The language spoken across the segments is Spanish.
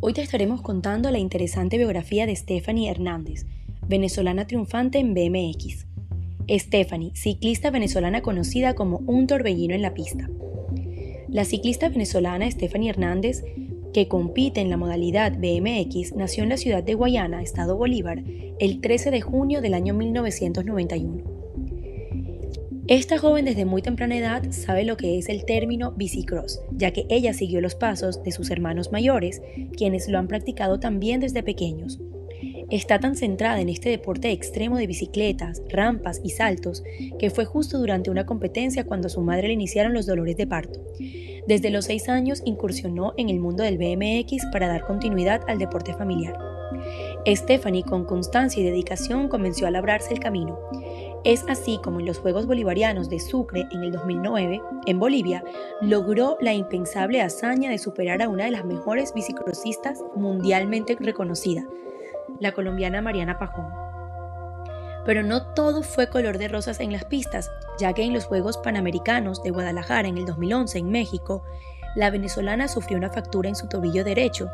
Hoy te estaremos contando la interesante biografía de Stephanie Hernández, venezolana triunfante en BMX. Stephanie, ciclista venezolana conocida como un torbellino en la pista. La ciclista venezolana Stephanie Hernández, que compite en la modalidad BMX, nació en la ciudad de Guayana, Estado Bolívar, el 13 de junio del año 1991. Esta joven desde muy temprana edad sabe lo que es el término bicicross, ya que ella siguió los pasos de sus hermanos mayores, quienes lo han practicado también desde pequeños. Está tan centrada en este deporte extremo de bicicletas, rampas y saltos que fue justo durante una competencia cuando a su madre le iniciaron los dolores de parto. Desde los 6 años incursionó en el mundo del BMX para dar continuidad al deporte familiar. Stephanie, con constancia y dedicación, comenzó a labrarse el camino. Es así como en los Juegos Bolivarianos de Sucre en el 2009, en Bolivia, logró la impensable hazaña de superar a una de las mejores bicicrossistas mundialmente reconocida, la colombiana Mariana Pajón. Pero no todo fue color de rosas en las pistas, ya que en los Juegos Panamericanos de Guadalajara en el 2011 en México, la venezolana sufrió una fractura en su tobillo derecho,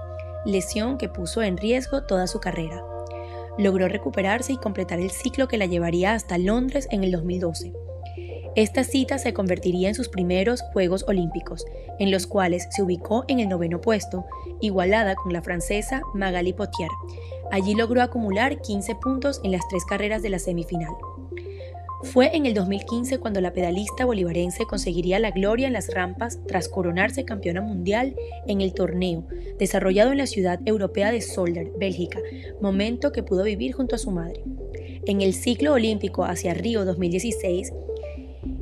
lesión que puso en riesgo toda su carrera logró recuperarse y completar el ciclo que la llevaría hasta Londres en el 2012. Esta cita se convertiría en sus primeros Juegos Olímpicos, en los cuales se ubicó en el noveno puesto, igualada con la francesa Magali Potier. Allí logró acumular 15 puntos en las tres carreras de la semifinal. Fue en el 2015 cuando la pedalista bolivarense conseguiría la gloria en las rampas tras coronarse campeona mundial en el torneo, desarrollado en la ciudad europea de Solder, Bélgica, momento que pudo vivir junto a su madre. En el ciclo olímpico hacia Río 2016,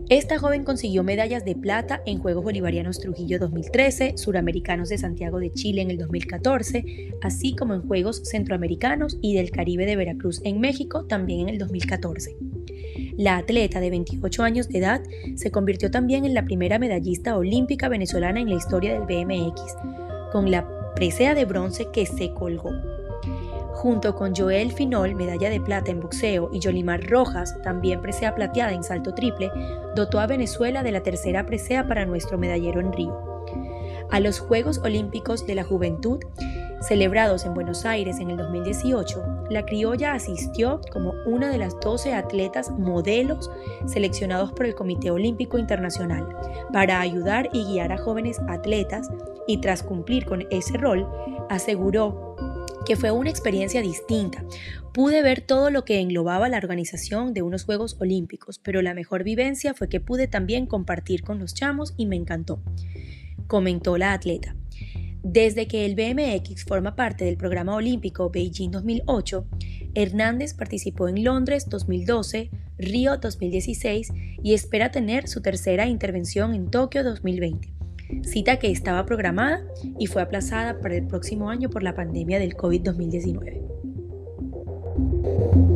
esta joven consiguió medallas de plata en Juegos Bolivarianos Trujillo 2013, Suramericanos de Santiago de Chile en el 2014, así como en Juegos Centroamericanos y del Caribe de Veracruz en México también en el 2014. La atleta de 28 años de edad se convirtió también en la primera medallista olímpica venezolana en la historia del BMX, con la presea de bronce que se colgó. Junto con Joel Finol, medalla de plata en boxeo, y Yolimar Rojas, también presea plateada en salto triple, dotó a Venezuela de la tercera presea para nuestro medallero en Río. A los Juegos Olímpicos de la Juventud Celebrados en Buenos Aires en el 2018, la criolla asistió como una de las 12 atletas modelos seleccionados por el Comité Olímpico Internacional para ayudar y guiar a jóvenes atletas y tras cumplir con ese rol, aseguró que fue una experiencia distinta. Pude ver todo lo que englobaba la organización de unos Juegos Olímpicos, pero la mejor vivencia fue que pude también compartir con los chamos y me encantó, comentó la atleta. Desde que el BMX forma parte del programa olímpico Beijing 2008, Hernández participó en Londres 2012, Río 2016 y espera tener su tercera intervención en Tokio 2020, cita que estaba programada y fue aplazada para el próximo año por la pandemia del COVID-19.